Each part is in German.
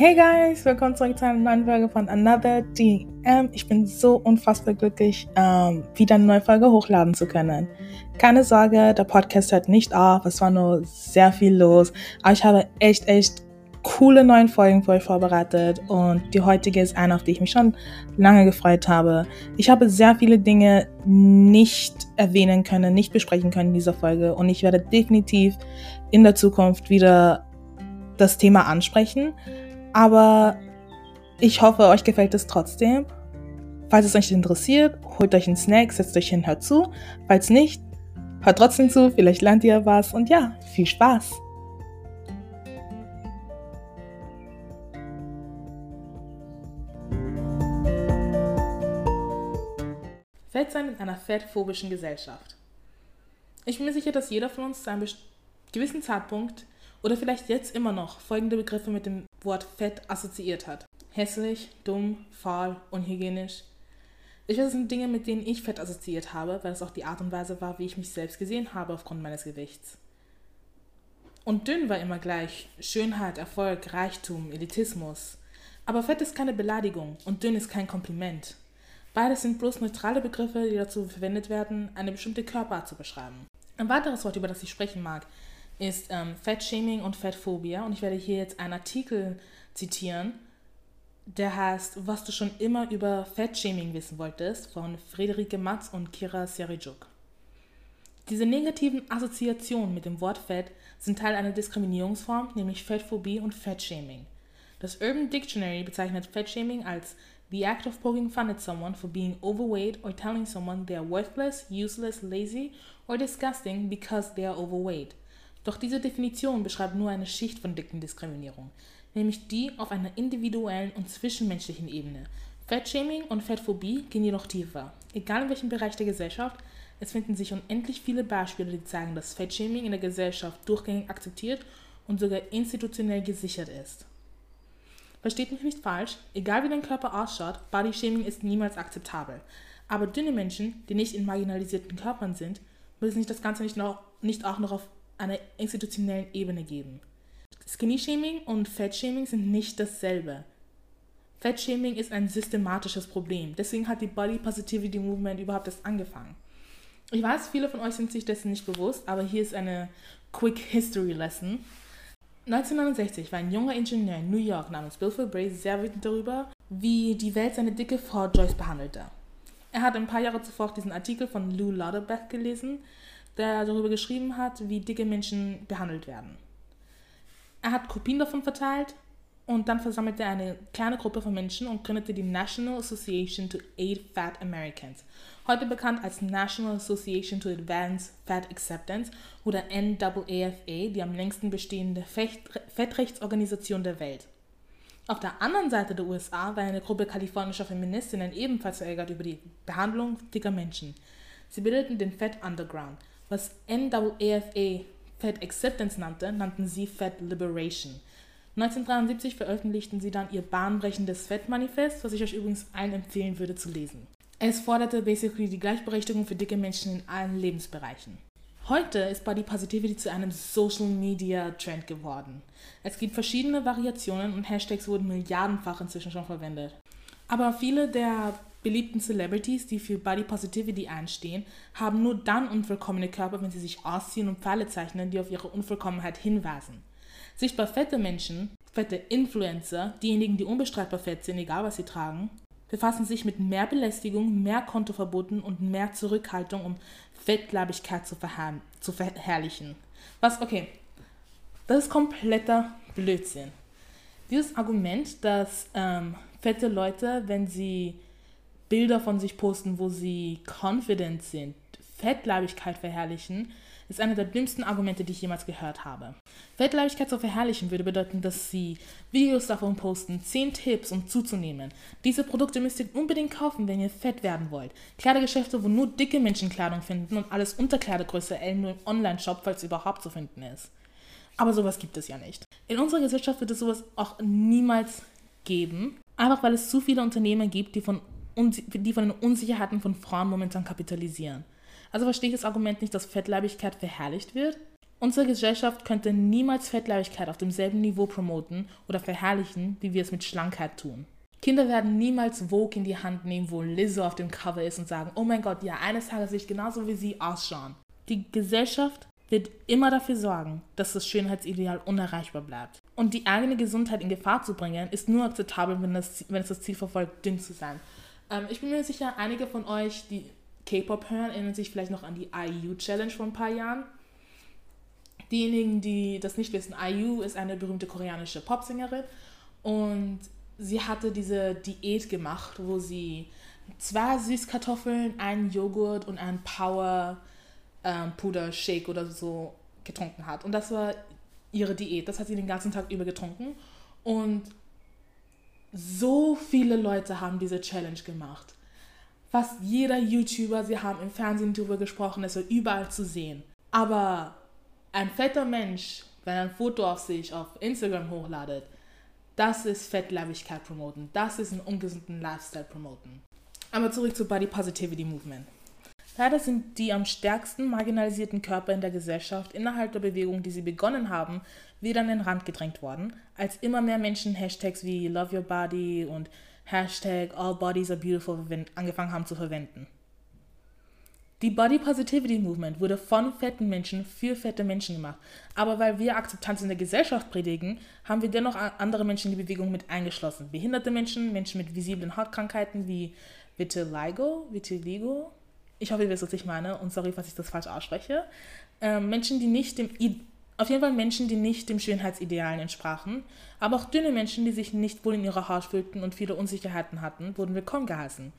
Hey guys, willkommen zurück zu einer neuen Folge von Another DM. Ich bin so unfassbar glücklich, ähm, wieder eine neue Folge hochladen zu können. Keine Sorge, der Podcast hört nicht auf, es war nur sehr viel los, aber ich habe echt, echt coole neuen Folgen für euch vorbereitet und die heutige ist eine, auf die ich mich schon lange gefreut habe. Ich habe sehr viele Dinge nicht erwähnen können, nicht besprechen können in dieser Folge und ich werde definitiv in der Zukunft wieder das Thema ansprechen. Aber ich hoffe, euch gefällt es trotzdem. Falls es euch interessiert, holt euch einen Snack, setzt euch hin, hört zu. Falls nicht, hört trotzdem zu, vielleicht lernt ihr was und ja, viel Spaß! Fettsein in einer fettphobischen Gesellschaft. Ich bin mir sicher, dass jeder von uns zu einem gewissen Zeitpunkt oder vielleicht jetzt immer noch folgende Begriffe mit dem Wort Fett assoziiert hat. Hässlich, dumm, faul, unhygienisch. Ich weiß, das sind Dinge, mit denen ich Fett assoziiert habe, weil es auch die Art und Weise war, wie ich mich selbst gesehen habe aufgrund meines Gewichts. Und dünn war immer gleich Schönheit, Erfolg, Reichtum, Elitismus. Aber Fett ist keine Beleidigung und dünn ist kein Kompliment. Beides sind bloß neutrale Begriffe, die dazu verwendet werden, eine bestimmte Körperart zu beschreiben. Ein weiteres Wort, über das ich sprechen mag, ist ähm, Fettshaming und Fettphobia. Und ich werde hier jetzt einen Artikel zitieren, der heißt, was du schon immer über Fettshaming wissen wolltest, von Friederike Matz und Kira Serijuk. Diese negativen Assoziationen mit dem Wort Fett sind Teil einer Diskriminierungsform, nämlich Fettphobie und Fettshaming. Das Urban Dictionary bezeichnet Fettshaming als the act of poking fun at someone for being overweight or telling someone they are worthless, useless, lazy or disgusting because they are overweight. Doch diese Definition beschreibt nur eine Schicht von dicken Diskriminierung, nämlich die auf einer individuellen und zwischenmenschlichen Ebene. Fettshaming und Fettphobie gehen jedoch tiefer. Egal in welchem Bereich der Gesellschaft, es finden sich unendlich viele Beispiele, die zeigen, dass Fettshaming in der Gesellschaft durchgängig akzeptiert und sogar institutionell gesichert ist. Versteht mich nicht falsch, egal wie dein Körper ausschaut, Bodyshaming ist niemals akzeptabel. Aber dünne Menschen, die nicht in marginalisierten Körpern sind, müssen sich das Ganze nicht, noch, nicht auch noch auf einer institutionellen Ebene geben. Skinny-Shaming und Fat-Shaming sind nicht dasselbe. Fat-Shaming ist ein systematisches Problem. Deswegen hat die Body Positivity Movement überhaupt erst angefangen. Ich weiß, viele von euch sind sich dessen nicht bewusst, aber hier ist eine Quick History Lesson. 1969 war ein junger Ingenieur in New York namens Bill Bray sehr wütend darüber, wie die Welt seine dicke Frau Joyce behandelte. Er hat ein paar Jahre zuvor diesen Artikel von Lou Lauterbach gelesen, der darüber geschrieben hat, wie dicke Menschen behandelt werden. Er hat Kopien davon verteilt und dann versammelte er eine kleine Gruppe von Menschen und gründete die National Association to Aid Fat Americans, heute bekannt als National Association to Advance Fat Acceptance oder NAAFA, die am längsten bestehende Fettrechtsorganisation der Welt. Auf der anderen Seite der USA war eine Gruppe kalifornischer Feministinnen ebenfalls verärgert über die Behandlung dicker Menschen. Sie bildeten den Fat Underground, was NAAFA Fat Acceptance nannte, nannten sie Fat Liberation. 1973 veröffentlichten sie dann ihr bahnbrechendes Fettmanifest, was ich euch übrigens allen empfehlen würde zu lesen. Es forderte basically die Gleichberechtigung für dicke Menschen in allen Lebensbereichen. Heute ist Body Positivity zu einem Social Media Trend geworden. Es gibt verschiedene Variationen und Hashtags wurden milliardenfach inzwischen schon verwendet. Aber viele der beliebten Celebrities, die für Body Positivity einstehen, haben nur dann unvollkommene Körper, wenn sie sich ausziehen und Pfeile zeichnen, die auf ihre Unvollkommenheit hinweisen. Sichtbar fette Menschen, fette Influencer, diejenigen, die unbestreitbar fett sind, egal was sie tragen, befassen sich mit mehr Belästigung, mehr Kontoverboten und mehr Zurückhaltung, um Fettleibigkeit zu, verherr zu verherrlichen. Was, okay, das ist kompletter Blödsinn. Dieses Argument, dass ähm, fette Leute, wenn sie Bilder von sich posten, wo sie confident sind, Fettleibigkeit verherrlichen, ist einer der dümmsten Argumente, die ich jemals gehört habe. Fettleibigkeit zu verherrlichen würde bedeuten, dass sie Videos davon posten, 10 Tipps, um zuzunehmen. Diese Produkte müsst ihr unbedingt kaufen, wenn ihr fett werden wollt. Kleidergeschäfte, wo nur dicke Menschen Kleidung finden und alles unter Kleidergröße L nur im Online-Shop, falls überhaupt zu finden ist. Aber sowas gibt es ja nicht. In unserer Gesellschaft wird es sowas auch niemals geben, einfach weil es zu viele Unternehmen gibt, die von die von den Unsicherheiten von Frauen momentan kapitalisieren. Also verstehe ich das Argument nicht, dass Fettleibigkeit verherrlicht wird. Unsere Gesellschaft könnte niemals Fettleibigkeit auf demselben Niveau promoten oder verherrlichen, wie wir es mit Schlankheit tun. Kinder werden niemals Vogue in die Hand nehmen, wo Lizzo auf dem Cover ist und sagen, oh mein Gott, ja, eines Tages will ich genauso wie sie ausschauen. Die Gesellschaft wird immer dafür sorgen, dass das Schönheitsideal unerreichbar bleibt. Und die eigene Gesundheit in Gefahr zu bringen, ist nur akzeptabel, wenn, das, wenn es das Ziel verfolgt, dünn zu sein. Ähm, ich bin mir sicher, einige von euch, die K-Pop hören, erinnern sich vielleicht noch an die IU Challenge vor ein paar Jahren. Diejenigen, die das nicht wissen, IU ist eine berühmte koreanische Popsängerin und sie hatte diese Diät gemacht, wo sie zwei Süßkartoffeln, einen Joghurt und einen Power ähm, Puder Shake oder so getrunken hat. Und das war ihre Diät. Das hat sie den ganzen Tag über getrunken. Und so viele Leute haben diese Challenge gemacht. Fast jeder YouTuber, sie haben im Fernsehen darüber gesprochen, es war überall zu sehen. Aber ein fetter Mensch, wenn er ein Foto auf sich auf Instagram hochladet, das ist Fettleibigkeit promoten. Das ist einen ungesunden Lifestyle promoten. Aber zurück zu Body Positivity Movement. Leider sind die am stärksten marginalisierten Körper in der Gesellschaft innerhalb der Bewegung, die sie begonnen haben, wieder an den Rand gedrängt worden, als immer mehr Menschen Hashtags wie Love Your Body und Hashtag All Bodies Are Beautiful angefangen haben zu verwenden. Die Body Positivity Movement wurde von fetten Menschen für fette Menschen gemacht. Aber weil wir Akzeptanz in der Gesellschaft predigen, haben wir dennoch andere Menschen in die Bewegung mit eingeschlossen. Behinderte Menschen, Menschen mit visiblen Hautkrankheiten wie Vitiligo, Vitiligo. Ich hoffe, ihr wisst, was ich meine und sorry, falls ich das falsch ausspreche. Ähm, Menschen, die nicht dem, auf jeden Fall Menschen, die nicht dem Schönheitsidealen entsprachen, aber auch dünne Menschen, die sich nicht wohl in ihrer Haut fühlten und viele Unsicherheiten hatten, wurden willkommen geheißen.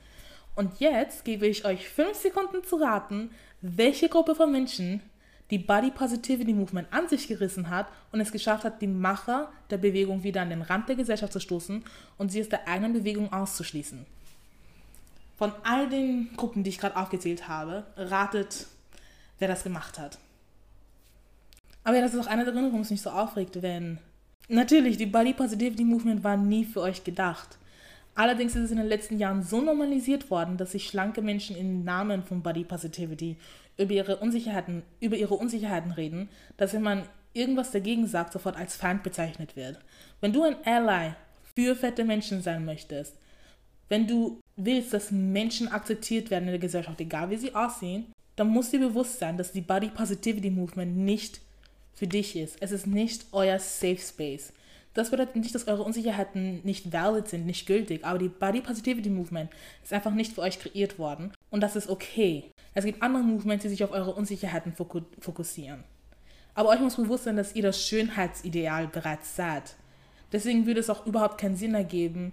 Und jetzt gebe ich euch fünf Sekunden zu raten, welche Gruppe von Menschen die Body Positivity Movement an sich gerissen hat und es geschafft hat, die Macher der Bewegung wieder an den Rand der Gesellschaft zu stoßen und sie aus der eigenen Bewegung auszuschließen. Von all den Gruppen, die ich gerade aufgezählt habe, ratet, wer das gemacht hat. Aber ja, das ist auch einer der Gründe, warum es mich so aufregt, wenn. Natürlich, die Body Positivity Movement war nie für euch gedacht. Allerdings ist es in den letzten Jahren so normalisiert worden, dass sich schlanke Menschen im Namen von Body Positivity über ihre Unsicherheiten, über ihre Unsicherheiten reden, dass wenn man irgendwas dagegen sagt, sofort als Feind bezeichnet wird. Wenn du ein Ally für fette Menschen sein möchtest, wenn du willst, dass Menschen akzeptiert werden in der Gesellschaft, egal wie sie aussehen, dann muss dir bewusst sein, dass die Body Positivity Movement nicht für dich ist. Es ist nicht euer Safe Space. Das bedeutet nicht, dass eure Unsicherheiten nicht valid sind, nicht gültig, aber die Body Positivity Movement ist einfach nicht für euch kreiert worden und das ist okay. Es gibt andere Movements, die sich auf eure Unsicherheiten fokussieren. Aber euch muss bewusst sein, dass ihr das Schönheitsideal bereits seid. Deswegen würde es auch überhaupt keinen Sinn ergeben,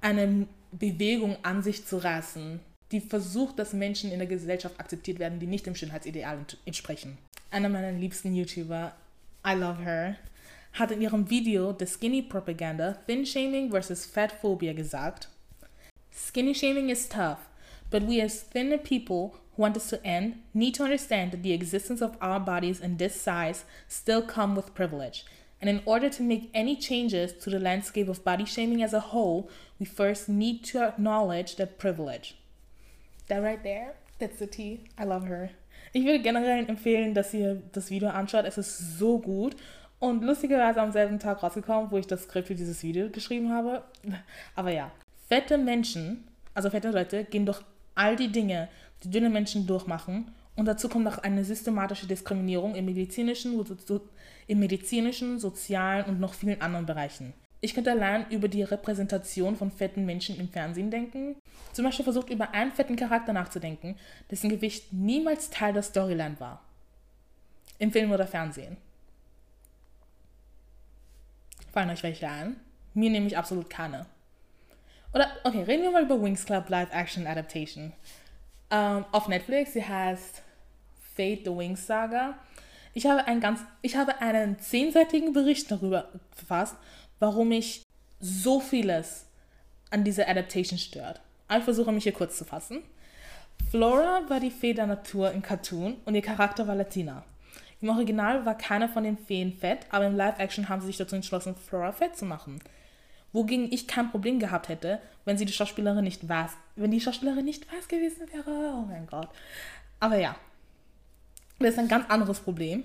eine Bewegung an sich zu reißen, die versucht, dass Menschen in der Gesellschaft akzeptiert werden, die nicht dem Schönheitsideal entsprechen. Einer meiner liebsten YouTuber, I love her, hat in ihrem Video The Skinny Propaganda Thin Shaming vs. Fat Phobia gesagt, Skinny shaming is tough, but we as thinner people who want this to end need to understand that the existence of our bodies in this size still come with privilege. And in order to make any changes to the landscape of body shaming as a whole, we first need to acknowledge that privilege. That right there, that's the T. I love her. Ich würde generell empfehlen, dass ihr das Video anschaut. Es ist so gut Und lustigerweise am selben Tag rausgekommen, wo ich das Skript für dieses Video geschrieben habe. Aber ja, fette Menschen, also fette Leute, gehen durch all die Dinge, die dünne Menschen durchmachen. Und dazu kommt noch eine systematische Diskriminierung im medizinischen, im medizinischen, sozialen und noch vielen anderen Bereichen. Ich könnte allein über die Repräsentation von fetten Menschen im Fernsehen denken. Zum Beispiel versucht über einen fetten Charakter nachzudenken, dessen Gewicht niemals Teil der Storyline war. Im Film oder Fernsehen. Fallen euch welche an? Mir nämlich absolut keine. Oder, okay, reden wir mal über Wings Club Live Action Adaptation. Um, ähm, auf Netflix, sie heißt Fate the Wings Saga. Ich habe, ein ganz, ich habe einen zehnseitigen Bericht darüber verfasst, warum mich so vieles an dieser Adaptation stört. ich versuche mich hier kurz zu fassen. Flora war die Fee der Natur im Cartoon und ihr Charakter war Latina. Im Original war keiner von den Feen fett, aber im Live-Action haben sie sich dazu entschlossen, Flora fett zu machen. Wogegen ich kein Problem gehabt hätte, wenn sie die Schauspielerin nicht weiß, wenn die Schauspielerin nicht weiß gewesen wäre. Oh mein Gott. Aber ja. Das ist ein ganz anderes Problem.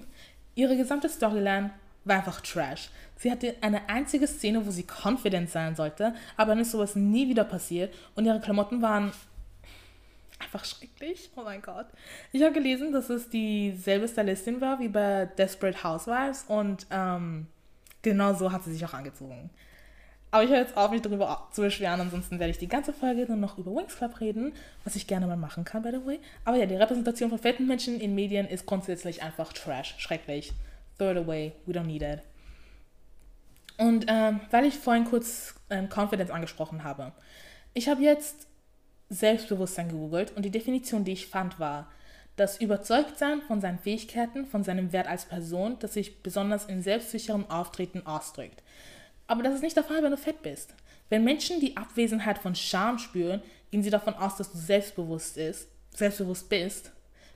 Ihre gesamte Storyline war einfach Trash. Sie hatte eine einzige Szene, wo sie confident sein sollte, aber dann ist sowas nie wieder passiert und ihre Klamotten waren einfach schrecklich. Oh mein Gott. Ich habe gelesen, dass es dieselbe Stylistin war wie bei Desperate Housewives und ähm, genau so hat sie sich auch angezogen. Aber ich höre jetzt auf, mich darüber zu beschweren, ansonsten werde ich die ganze Folge nur noch über Wings Club reden, was ich gerne mal machen kann, by the way. Aber ja, die Repräsentation von fetten Menschen in Medien ist grundsätzlich einfach Trash, schrecklich. Throw it away, we don't need it. Und ähm, weil ich vorhin kurz ähm, Confidence angesprochen habe, ich habe jetzt Selbstbewusstsein gegoogelt und die Definition, die ich fand, war das Überzeugtsein von seinen Fähigkeiten, von seinem Wert als Person, das sich besonders in selbstsicherem Auftreten ausdrückt. Aber das ist nicht der Fall, wenn du fett bist. Wenn Menschen die Abwesenheit von Scham spüren, gehen sie davon aus, dass du selbstbewusst, ist, selbstbewusst bist,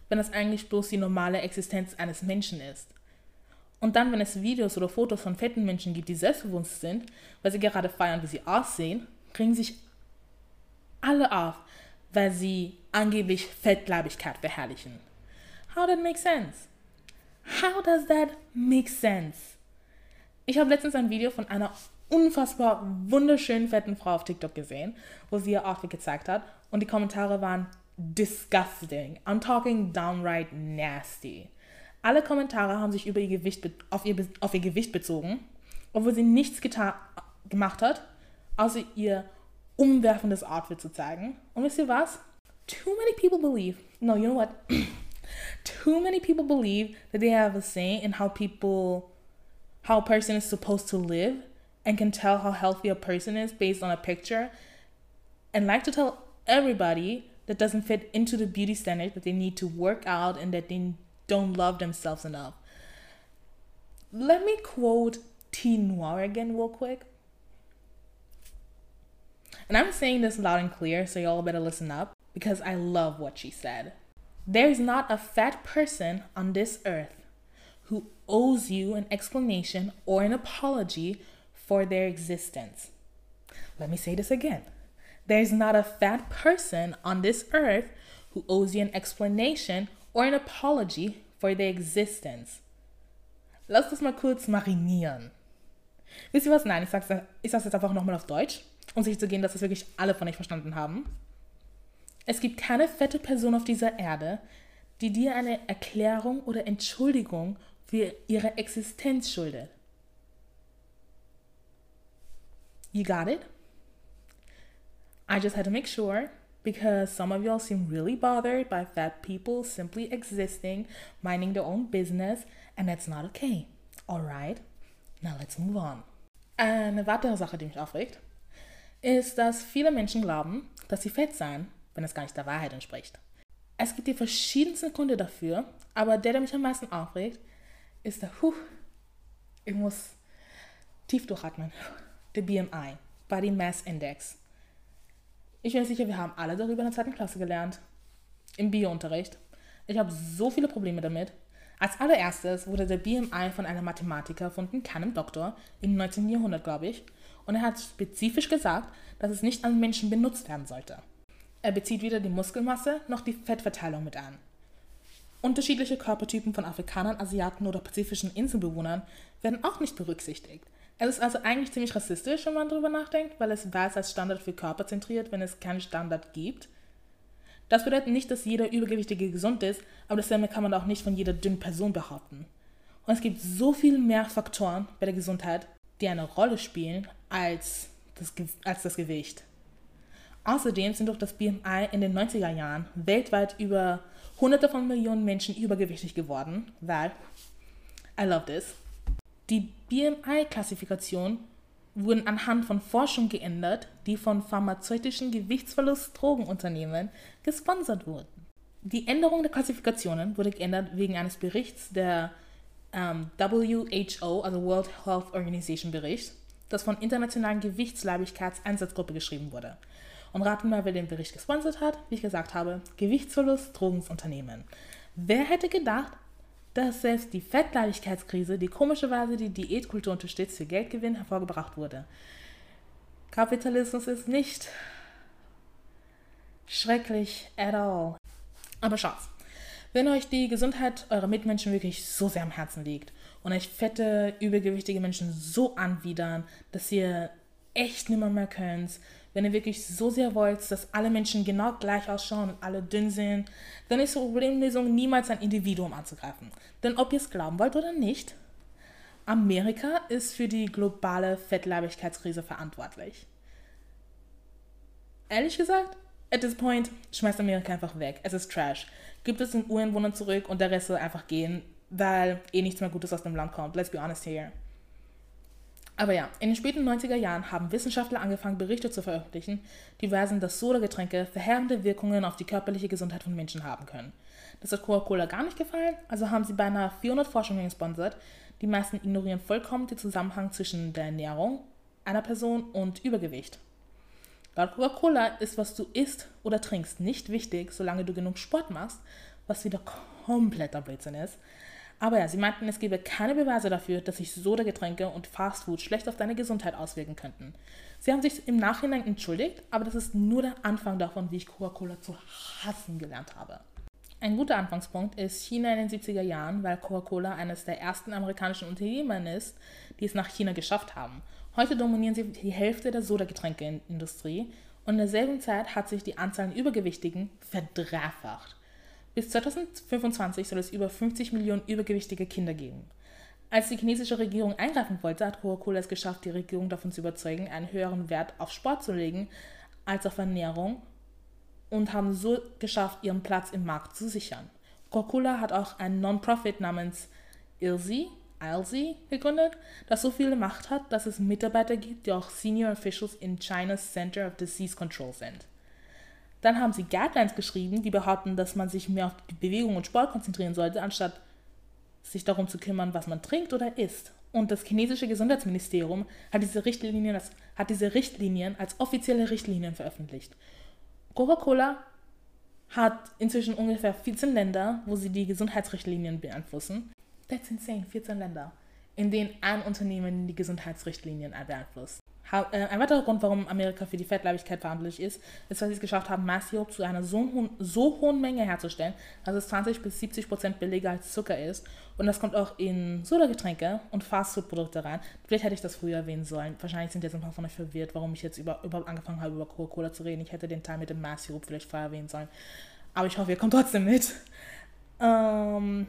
wenn das eigentlich bloß die normale Existenz eines Menschen ist. Und dann, wenn es Videos oder Fotos von fetten Menschen gibt, die selbstbewusst sind, weil sie gerade feiern, wie sie aussehen, kriegen sich alle auf, weil sie angeblich Fettleibigkeit beherrlichen. How that make sense? How does that make sense? Ich habe letztens ein Video von einer unfassbar wunderschönen fetten Frau auf TikTok gesehen, wo sie ihr Outfit gezeigt hat und die Kommentare waren disgusting. I'm talking downright nasty. Alle Kommentare haben sich über ihr Gewicht auf, ihr, auf ihr Gewicht bezogen, obwohl sie nichts gemacht hat, außer ihr umwerfendes Outfit zu zeigen. Und wisst ihr was? Too many people believe. No, you know what? Too many people believe that they have a say in how people, how a person is supposed to live and can tell how healthy a person is based on a picture and like to tell everybody that doesn't fit into the beauty standard that they need to work out and that they don't love themselves enough. Let me quote T Noir again, real quick. And I'm saying this loud and clear, so y'all better listen up because I love what she said. There's not a fat person on this earth who owes you an explanation or an apology for their existence. Let me say this again. There's not a fat person on this earth who owes you an explanation or an apology for their existence. Lass das mal kurz marinieren. Wisst ihr was? Nein, ich sag's, ich sag's jetzt einfach nochmal auf Deutsch, um sicher zu gehen, dass das wirklich alle von euch verstanden haben. Es gibt keine fette Person auf dieser Erde, die dir eine Erklärung oder Entschuldigung für ihre Existenz schuldet. You got it? I just had to make sure because some of y'all seem really bothered by fat people simply existing, minding their own business, and that's not okay. Alright, now let's move on. Eine weitere Sache, die mich aufregt, ist, dass viele Menschen glauben, dass sie fett seien, wenn es gar nicht der Wahrheit entspricht. Es gibt die verschiedensten Gründe dafür, aber der, der mich am meisten aufregt, ist der, huh, ich muss tief durchatmen, der BMI, Body Mass Index. Ich bin sicher, wir haben alle darüber in der zweiten Klasse gelernt. Im Biounterricht. Ich habe so viele Probleme damit. Als allererstes wurde der BMI von einem Mathematiker erfunden, keinem Doktor, im 19. Jahrhundert, glaube ich. Und er hat spezifisch gesagt, dass es nicht an Menschen benutzt werden sollte. Er bezieht weder die Muskelmasse noch die Fettverteilung mit ein. Unterschiedliche Körpertypen von Afrikanern, Asiaten oder pazifischen Inselbewohnern werden auch nicht berücksichtigt. Es ist also eigentlich ziemlich rassistisch, wenn man darüber nachdenkt, weil es weiß als Standard für Körper zentriert, wenn es keinen Standard gibt. Das bedeutet nicht, dass jeder Übergewichtige gesund ist, aber dasselbe kann man auch nicht von jeder dünnen Person behaupten. Und es gibt so viel mehr Faktoren bei der Gesundheit, die eine Rolle spielen als das, als das Gewicht. Außerdem sind durch das BMI in den 90er Jahren weltweit über hunderte von Millionen Menschen übergewichtig geworden, weil, I love this, die BMI-Klassifikation wurden anhand von Forschung geändert, die von pharmazeutischen Gewichtsverlust-Drogenunternehmen gesponsert wurden. Die Änderung der Klassifikationen wurde geändert wegen eines Berichts der ähm, WHO, also World Health Organization Bericht, das von internationalen Gewichtsleibigkeitseinsatzgruppe geschrieben wurde. Und raten mal, wer den Bericht gesponsert hat? Wie ich gesagt habe, Gewichtsverlust, Drogenunternehmen. Wer hätte gedacht, dass selbst die Fettleibigkeitskrise, die komischerweise die Diätkultur unterstützt, für Geldgewinn hervorgebracht wurde. Kapitalismus ist nicht schrecklich at all. Aber schaut, Wenn euch die Gesundheit eurer Mitmenschen wirklich so sehr am Herzen liegt und euch fette, übergewichtige Menschen so anwidern, dass ihr echt nimmer mehr könnt, wenn ihr wirklich so sehr wollt, dass alle Menschen genau gleich ausschauen und alle dünn sind, dann ist die Problemlösung niemals ein Individuum anzugreifen. Denn ob ihr es glauben wollt oder nicht, Amerika ist für die globale Fettleibigkeitskrise verantwortlich. Ehrlich gesagt, at this point, schmeißt Amerika einfach weg. Es ist Trash. Gibt es den Ureinwohnern zurück und der Rest soll einfach gehen, weil eh nichts mehr Gutes aus dem Land kommt. Let's be honest here. Aber ja, in den späten 90er Jahren haben Wissenschaftler angefangen, Berichte zu veröffentlichen, die weisen, dass Sodagetränke verheerende Wirkungen auf die körperliche Gesundheit von Menschen haben können. Das hat Coca-Cola gar nicht gefallen, also haben sie beinahe 400 Forschungen gesponsert. Die meisten ignorieren vollkommen den Zusammenhang zwischen der Ernährung einer Person und Übergewicht. Laut Coca-Cola ist, was du isst oder trinkst, nicht wichtig, solange du genug Sport machst, was wieder kompletter Blödsinn ist. Aber ja, sie meinten, es gebe keine Beweise dafür, dass sich Soda-Getränke und Fastfood schlecht auf deine Gesundheit auswirken könnten. Sie haben sich im Nachhinein entschuldigt, aber das ist nur der Anfang davon, wie ich Coca-Cola zu hassen gelernt habe. Ein guter Anfangspunkt ist China in den 70er Jahren, weil Coca-Cola eines der ersten amerikanischen Unternehmen ist, die es nach China geschafft haben. Heute dominieren sie die Hälfte der Soda-Getränke-Industrie und in derselben Zeit hat sich die Anzahl an Übergewichtigen verdreifacht. Bis 2025 soll es über 50 Millionen übergewichtige Kinder geben. Als die chinesische Regierung eingreifen wollte, hat Coca-Cola es geschafft, die Regierung davon zu überzeugen, einen höheren Wert auf Sport zu legen als auf Ernährung und haben so geschafft, ihren Platz im Markt zu sichern. Coca-Cola hat auch ein Non-Profit namens ILSI, ILSI gegründet, das so viel Macht hat, dass es Mitarbeiter gibt, die auch Senior Officials in China's Center of Disease Control sind. Dann haben sie Guidelines geschrieben, die behaupten, dass man sich mehr auf Bewegung und Sport konzentrieren sollte, anstatt sich darum zu kümmern, was man trinkt oder isst. Und das chinesische Gesundheitsministerium hat diese Richtlinien, hat diese Richtlinien als offizielle Richtlinien veröffentlicht. Coca-Cola hat inzwischen ungefähr 14 Länder, wo sie die Gesundheitsrichtlinien beeinflussen. That's insane, 14 Länder, in denen ein Unternehmen die Gesundheitsrichtlinien beeinflusst. Äh, ein weiterer Grund, warum Amerika für die Fettleibigkeit verantwortlich ist, ist, weil sie es geschafft haben, Masssirup zu einer so, hohen, so hohen Menge herzustellen, dass es 20 bis 70 Prozent billiger als Zucker ist. Und das kommt auch in Sodagetränke und Fastfood-Produkte rein. Vielleicht hätte ich das früher erwähnen sollen. Wahrscheinlich sind jetzt ein paar von euch verwirrt, warum ich jetzt über, überhaupt angefangen habe, über Coca-Cola zu reden. Ich hätte den Teil mit dem Masssirup vielleicht vorher erwähnen sollen. Aber ich hoffe, ihr kommt trotzdem mit. Ähm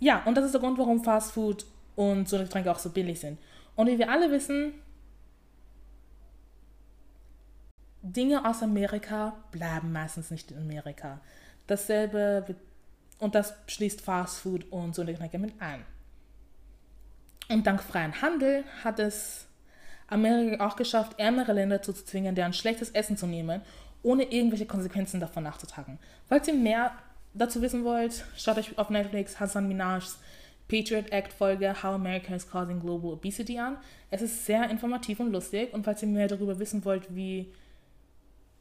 ja, und das ist der Grund, warum Fastfood und Sodagetränke auch so billig sind. Und wie wir alle wissen, Dinge aus Amerika bleiben meistens nicht in Amerika. Dasselbe und das schließt Fast Food und so Getränke mit ein. Und dank freien Handel hat es Amerika auch geschafft, ärmere Länder zu zwingen, deren schlechtes Essen zu nehmen, ohne irgendwelche Konsequenzen davon nachzutragen. Falls ihr mehr dazu wissen wollt, schaut euch auf Netflix Hassan Minaj's Patriot Act Folge How America is Causing Global Obesity an. Es ist sehr informativ und lustig und falls ihr mehr darüber wissen wollt, wie,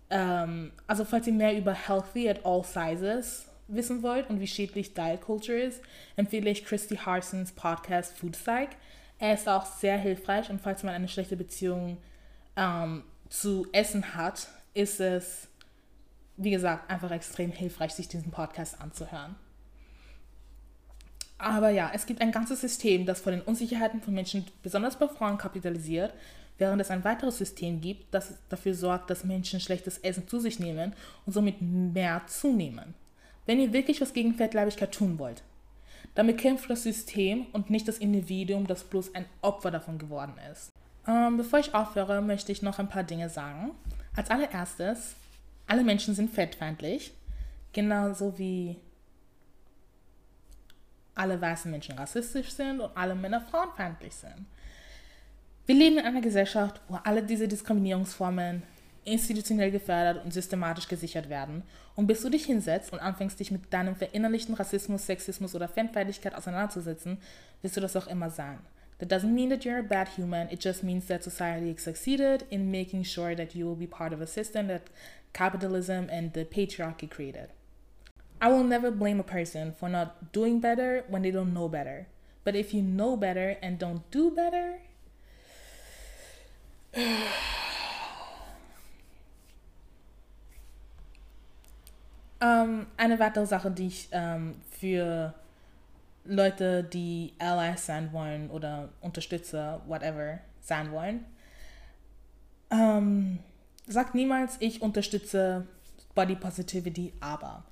ähm, also falls ihr mehr über Healthy at All Sizes wissen wollt und wie schädlich Diet Culture ist, empfehle ich Christy Harsons Podcast Food Psych. Er ist auch sehr hilfreich und falls man eine schlechte Beziehung ähm, zu Essen hat, ist es, wie gesagt, einfach extrem hilfreich, sich diesen Podcast anzuhören. Aber ja, es gibt ein ganzes System, das von den Unsicherheiten von Menschen, besonders bei Frauen, kapitalisiert, während es ein weiteres System gibt, das dafür sorgt, dass Menschen schlechtes Essen zu sich nehmen und somit mehr zunehmen. Wenn ihr wirklich was gegen Fettleibigkeit tun wollt, dann bekämpft das System und nicht das Individuum, das bloß ein Opfer davon geworden ist. Ähm, bevor ich aufhöre, möchte ich noch ein paar Dinge sagen. Als allererstes, alle Menschen sind fettfeindlich, genauso wie alle weißen Menschen rassistisch sind und alle Männer frauenfeindlich sind. Wir leben in einer Gesellschaft, wo alle diese Diskriminierungsformen institutionell gefördert und systematisch gesichert werden. Und bis du dich hinsetzt und anfängst, dich mit deinem verinnerlichten Rassismus, Sexismus oder Fanfeindlichkeit auseinanderzusetzen, wirst du das auch immer sein. That doesn't mean that you're a bad human, it just means that society succeeded in making sure that you will be part of a system that capitalism and the patriarchy created. I will never blame a person for not doing better when they don't know better. But if you know better and don't do better, Ähm, eine weitere Sache, die ich ähm, für Leute, die Allies sein wollen oder Unterstützer, whatever, sein wollen, ähm, sagt niemals, ich unterstütze Body Positivity, aber.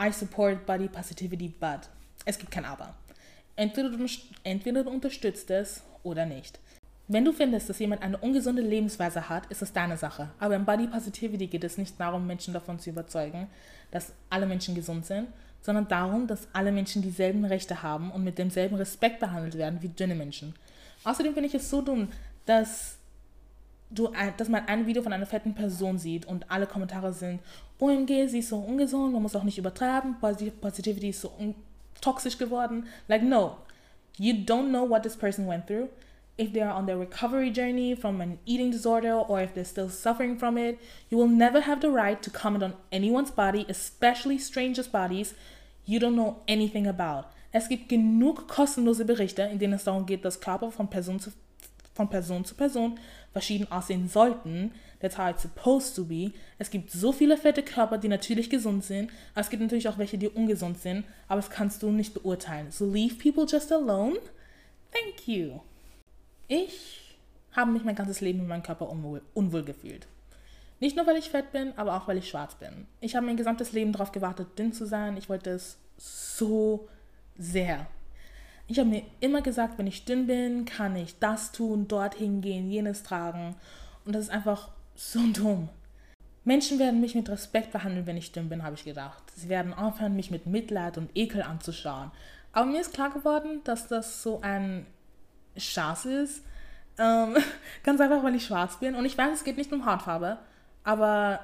I support Body Positivity, but. Es gibt kein Aber. Entweder du, entweder du unterstützt es oder nicht. Wenn du findest, dass jemand eine ungesunde Lebensweise hat, ist es deine Sache. Aber im Body Positivity geht es nicht darum, Menschen davon zu überzeugen, dass alle Menschen gesund sind, sondern darum, dass alle Menschen dieselben Rechte haben und mit demselben Respekt behandelt werden wie dünne Menschen. Außerdem finde ich es so dumm, dass, du, dass man ein Video von einer fetten Person sieht und alle Kommentare sind, OMG, sie ist so ungesund, man muss auch nicht übertreiben, Positivity ist so toxisch geworden. Like, no, you don't know what this person went through if they are on their recovery journey from an eating disorder or if they're still suffering from it. You will never have the right to comment on anyone's body, especially strangers' bodies you don't know anything about. Es gibt genug kostenlose Berichte, in denen es darum geht, dass Körper von Person zu, von Person, zu Person verschieden aussehen sollten. That's how it's supposed to be. Es gibt so viele fette Körper, die natürlich gesund sind. Aber es gibt natürlich auch welche, die ungesund sind. Aber das kannst du nicht beurteilen. So leave people just alone. Thank you. Ich habe mich mein ganzes Leben in meinem Körper unwohl, unwohl gefühlt. Nicht nur, weil ich fett bin, aber auch, weil ich schwarz bin. Ich habe mein gesamtes Leben darauf gewartet, dünn zu sein. Ich wollte es so sehr. Ich habe mir immer gesagt, wenn ich dünn bin, kann ich das tun, dorthin gehen, jenes tragen. Und das ist einfach so dumm. Menschen werden mich mit Respekt behandeln, wenn ich dünn bin, habe ich gedacht. Sie werden aufhören, mich mit Mitleid und Ekel anzuschauen. Aber mir ist klar geworden, dass das so ein Schatz ist. Ähm, ganz einfach, weil ich schwarz bin. Und ich weiß, es geht nicht um Hautfarbe. Aber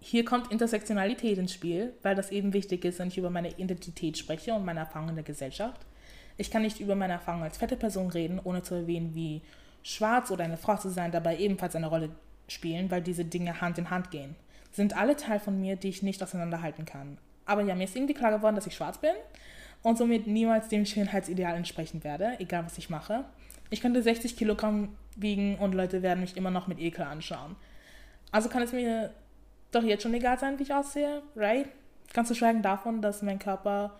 hier kommt Intersektionalität ins Spiel, weil das eben wichtig ist, wenn ich über meine Identität spreche und meine Erfahrungen in der Gesellschaft. Ich kann nicht über meine Erfahrungen als fette Person reden, ohne zu erwähnen, wie schwarz oder eine Frau zu sein dabei ebenfalls eine Rolle spielen, weil diese Dinge Hand in Hand gehen. Sind alle Teil von mir, die ich nicht auseinanderhalten kann. Aber ja, mir ist irgendwie klar geworden, dass ich schwarz bin und somit niemals dem Schönheitsideal entsprechen werde, egal was ich mache. Ich könnte 60 Kilogramm wiegen und Leute werden mich immer noch mit Ekel anschauen. Also kann es mir doch jetzt schon egal sein, wie ich aussehe, right? Ganz zu schweigen davon, dass mein Körper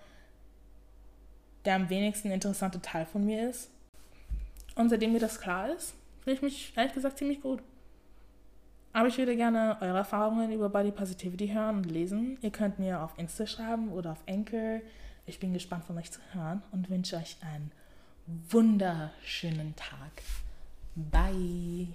der am wenigsten interessante Teil von mir ist. Und seitdem mir das klar ist, fühle ich mich ehrlich gesagt ziemlich gut. Aber ich würde gerne eure Erfahrungen über Body Positivity hören und lesen. Ihr könnt mir auf Insta schreiben oder auf Anchor. Ich bin gespannt von euch zu hören und wünsche euch einen wunderschönen Tag. Bye.